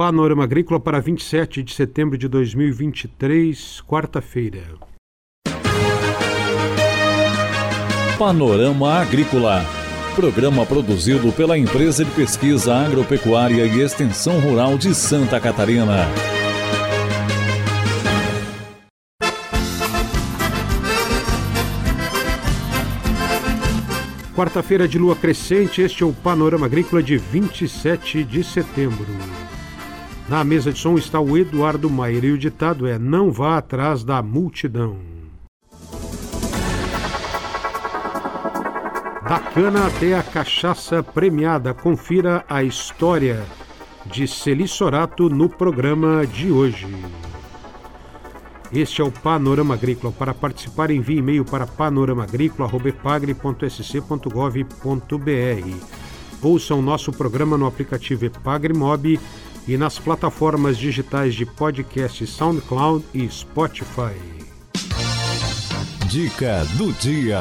Panorama Agrícola para 27 de setembro de 2023, quarta-feira. Panorama Agrícola. Programa produzido pela Empresa de Pesquisa Agropecuária e Extensão Rural de Santa Catarina. Quarta-feira de lua crescente, este é o Panorama Agrícola de 27 de setembro. Na mesa de som está o Eduardo Maier e o ditado é: Não vá atrás da multidão. Da cana até a cachaça premiada, confira a história de Celissorato no programa de hoje. Este é o Panorama Agrícola. Para participar, envie e-mail para panoramaagrícola.epagre.sc.gov.br. Ouça o nosso programa no aplicativo Epagre e nas plataformas digitais de podcast SoundCloud e Spotify. Dica do dia.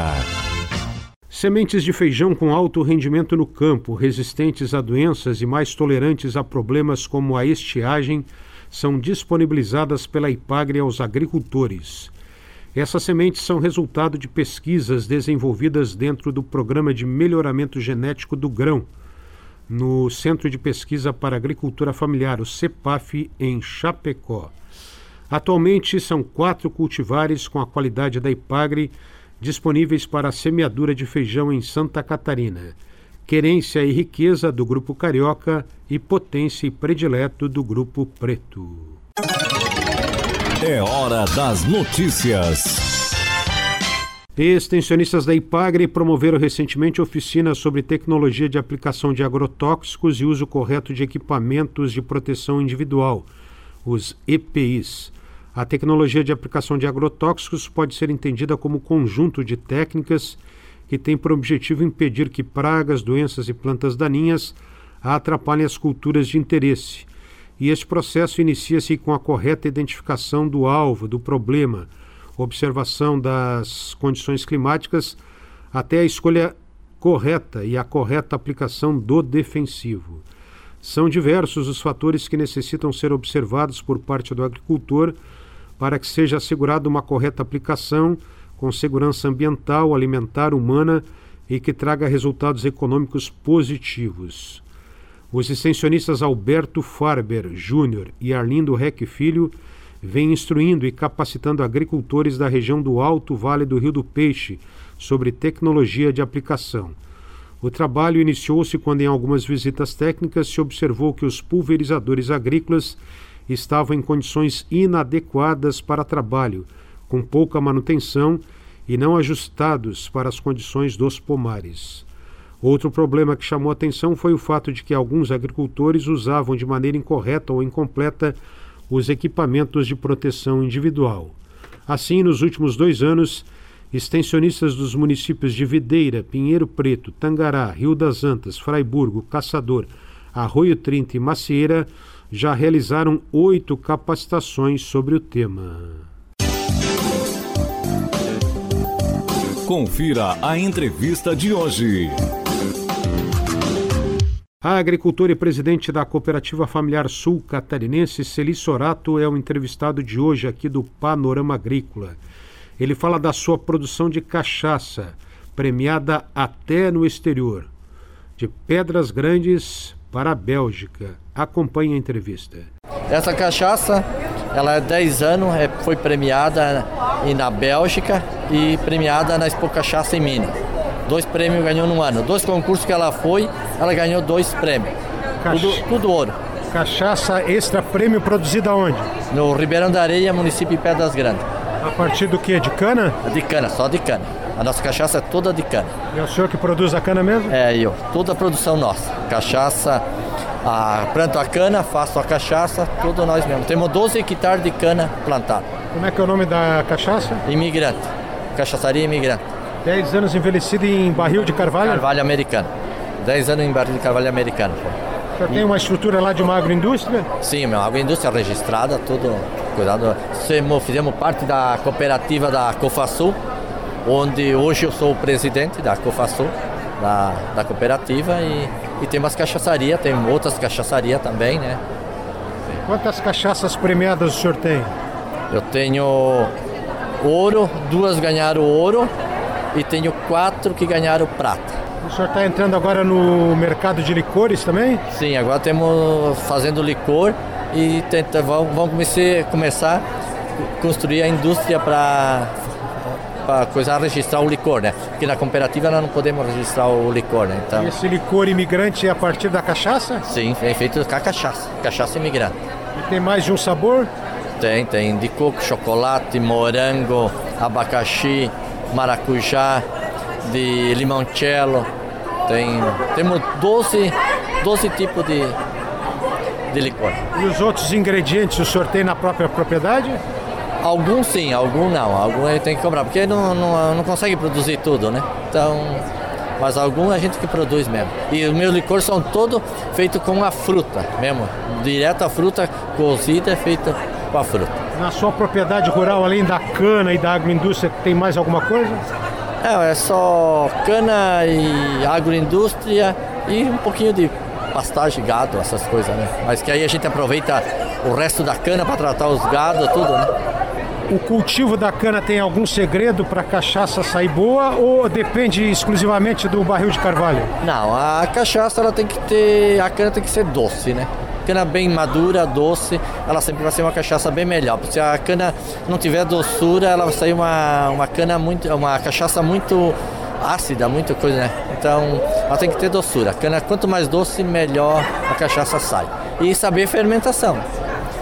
Sementes de feijão com alto rendimento no campo, resistentes a doenças e mais tolerantes a problemas como a estiagem, são disponibilizadas pela IPAGRE aos agricultores. Essas sementes são resultado de pesquisas desenvolvidas dentro do Programa de Melhoramento Genético do Grão, no Centro de Pesquisa para Agricultura Familiar, o CEPAF, em Chapecó. Atualmente, são quatro cultivares com a qualidade da IPAGRE disponíveis para a semeadura de feijão em Santa Catarina querência e riqueza do grupo carioca e potência e predileto do grupo preto. É hora das notícias. Extensionistas da IPAGRE promoveram recentemente oficinas sobre tecnologia de aplicação de agrotóxicos e uso correto de equipamentos de proteção individual, os EPIs. A tecnologia de aplicação de agrotóxicos pode ser entendida como conjunto de técnicas que tem por objetivo impedir que pragas, doenças e plantas daninhas atrapalhem as culturas de interesse. E este processo inicia-se com a correta identificação do alvo, do problema, observação das condições climáticas, até a escolha correta e a correta aplicação do defensivo. São diversos os fatores que necessitam ser observados por parte do agricultor para que seja assegurada uma correta aplicação com segurança ambiental, alimentar, humana e que traga resultados econômicos positivos. Os extensionistas Alberto Farber Júnior e Arlindo Reck Filho vêm instruindo e capacitando agricultores da região do Alto Vale do Rio do Peixe sobre tecnologia de aplicação. O trabalho iniciou-se quando, em algumas visitas técnicas, se observou que os pulverizadores agrícolas estavam em condições inadequadas para trabalho com pouca manutenção e não ajustados para as condições dos pomares. Outro problema que chamou atenção foi o fato de que alguns agricultores usavam de maneira incorreta ou incompleta os equipamentos de proteção individual. Assim, nos últimos dois anos, extensionistas dos municípios de Videira, Pinheiro Preto, Tangará, Rio das Antas, Fraiburgo, Caçador, Arroio Trinta e Macieira já realizaram oito capacitações sobre o tema. Confira a entrevista de hoje. A agricultora e presidente da Cooperativa Familiar Sul Catarinense, Celi Sorato, é o entrevistado de hoje aqui do Panorama Agrícola. Ele fala da sua produção de cachaça, premiada até no exterior, de Pedras Grandes para a Bélgica. Acompanhe a entrevista. Essa cachaça, ela é 10 anos, é, foi premiada na Bélgica e premiada na Expo Cachaça em Minas. Dois prêmios ganhou no ano. Dois concursos que ela foi, ela ganhou dois prêmios. Tudo, tudo ouro. Cachaça extra prêmio produzida onde? No Ribeirão da Areia, município de Pedras Grandes. A partir do que? De cana? De cana, só de cana. A nossa cachaça é toda de cana. E é o senhor que produz a cana mesmo? É, eu. Toda a produção nossa. Cachaça, a, planto a cana, faço a cachaça, tudo nós mesmos. Temos 12 hectares de cana plantado. Como é que é o nome da cachaça? Imigrante. Cachaçaria Imigrante. 10 anos envelhecido em barril de carvalho? Carvalho americano. 10 anos em barril de carvalho americano. Você tem uma estrutura lá de uma agroindústria? Sim, uma agroindústria registrada, tudo cuidado. Fizemos parte da cooperativa da Cofasul, onde hoje eu sou o presidente da Cofasul, da, da cooperativa, e, e tem umas cachaçarias, tem outras cachaçarias também, né? Quantas cachaças premiadas o senhor tem? Eu tenho ouro, duas ganharam ouro e tenho quatro que ganharam prata. O senhor está entrando agora no mercado de licores também? Sim, agora estamos fazendo licor e tenta, vamos, vamos começar, começar a construir a indústria para para coisa registrar o licor, né? Porque na cooperativa nós não podemos registrar o licor, né? Então... E esse licor imigrante é a partir da cachaça? Sim, é feito com a cachaça, cachaça imigrante. E tem mais de um sabor? Tem, tem de coco, chocolate, morango, abacaxi, maracujá, de limoncello. Tem, temos 12, 12 tipos de, de licor. E os outros ingredientes o senhor tem na própria propriedade? Alguns sim, alguns não. Alguns ele tem que comprar, porque não, não, não consegue produzir tudo, né? Então, mas alguns a gente que produz mesmo. E os meus licores são todos feitos com a fruta mesmo. Direto a fruta cozida, feita com a fruta. Na sua propriedade rural, além da cana e da agroindústria, tem mais alguma coisa? É, é só cana e agroindústria e um pouquinho de pastagem, gado, essas coisas, né? Mas que aí a gente aproveita o resto da cana para tratar os gado, tudo, né? O cultivo da cana tem algum segredo para a cachaça sair boa ou depende exclusivamente do barril de carvalho? Não, a cachaça ela tem que ter, a cana tem que ser doce, né? Cana bem madura, doce, ela sempre vai ser uma cachaça bem melhor. Porque se a cana não tiver doçura, ela vai sair uma, uma cana muito, uma cachaça muito ácida, muita coisa, né? Então, ela tem que ter doçura. A cana, quanto mais doce, melhor a cachaça sai. E saber fermentação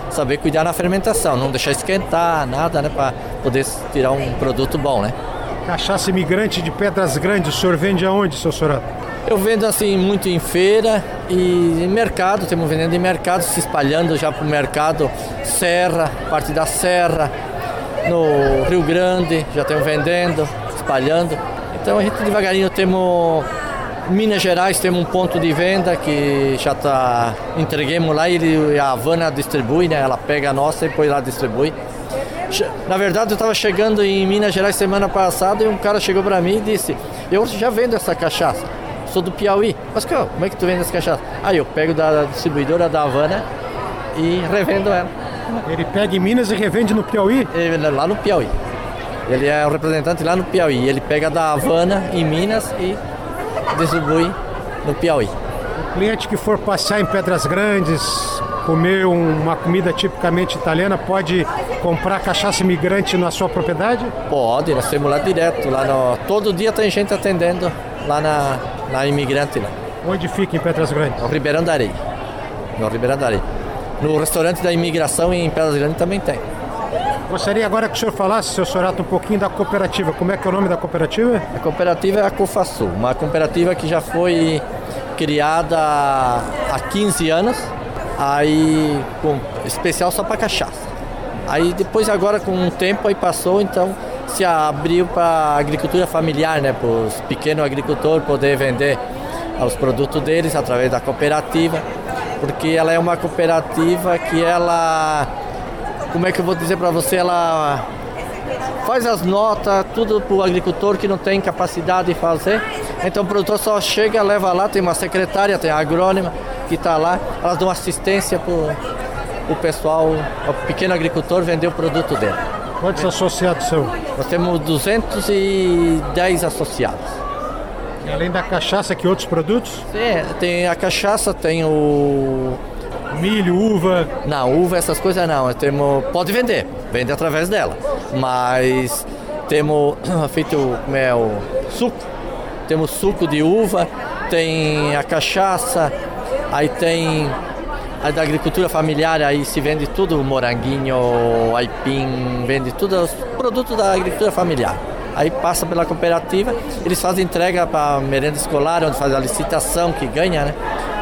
saber cuidar na fermentação, não deixar esquentar, nada, né? Para poder tirar um produto bom, né? Cachaça imigrante de Pedras Grandes, o senhor vende aonde, seu Sorato? Eu vendo assim muito em feira e em mercado, estamos vendendo em mercado, se espalhando já para o mercado Serra, parte da Serra, no Rio Grande, já estamos vendendo, espalhando. Então a gente devagarinho temos Minas Gerais temos um ponto de venda que já está entreguemos lá e a Havana distribui, né? Ela pega a nossa e põe lá distribui. Na verdade, eu estava chegando em Minas Gerais semana passada e um cara chegou para mim e disse: Eu já vendo essa cachaça, sou do Piauí. Mas como é que tu vende essa cachaça? Aí eu pego da distribuidora da Havana e revendo ela. Ele pega em Minas e revende no Piauí? Ele, lá no Piauí. Ele é o representante lá no Piauí. Ele pega da Havana em Minas e distribui no Piauí. O cliente que for passear em Pedras Grandes, comer uma comida tipicamente italiana, pode comprar cachaça imigrante na sua propriedade? Pode, nós temos lá direto. Lá no... Todo dia tem gente atendendo lá na, na imigrante. Lá. Onde fica em Pedras Grandes? No Ribeirão da Areia. No Ribeirão da Areia. No restaurante da imigração em Pedras Grandes também tem. Gostaria agora que o senhor falasse, seu Sorato, um pouquinho da cooperativa. Como é que é o nome da cooperativa? A cooperativa é a Cofasul, uma cooperativa que já foi criada há 15 anos, aí com especial só para cachaça. Aí depois agora com um tempo aí passou, então se abriu para agricultura familiar, né, para os pequenos agricultores poder vender os produtos deles através da cooperativa, porque ela é uma cooperativa que ela como é que eu vou dizer para você, ela faz as notas, tudo para o agricultor que não tem capacidade de fazer. Então o produtor só chega, leva lá, tem uma secretária, tem a agrônima que está lá, elas dão assistência para o pessoal, o pequeno agricultor vender o produto dele. Quantos associados são? Nós temos 210 associados. E além da cachaça, que outros produtos? Sim, tem a cachaça, tem o milho, uva? Não, uva, essas coisas não. Temos, pode vender, vende através dela. Mas temos feito mel, suco. Temos suco de uva, tem a cachaça, aí tem da agricultura familiar, aí se vende tudo, moranguinho, aipim, vende tudo os produtos da agricultura familiar. Aí passa pela cooperativa, eles fazem entrega para merenda escolar, onde faz a licitação que ganha, né?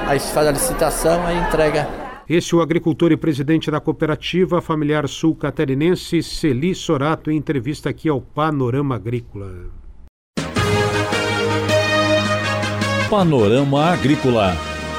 Aí se faz a licitação, aí entrega este é o agricultor e presidente da cooperativa familiar sul catarinense, Celi Sorato, em entrevista aqui ao Panorama Agrícola. Panorama Agrícola.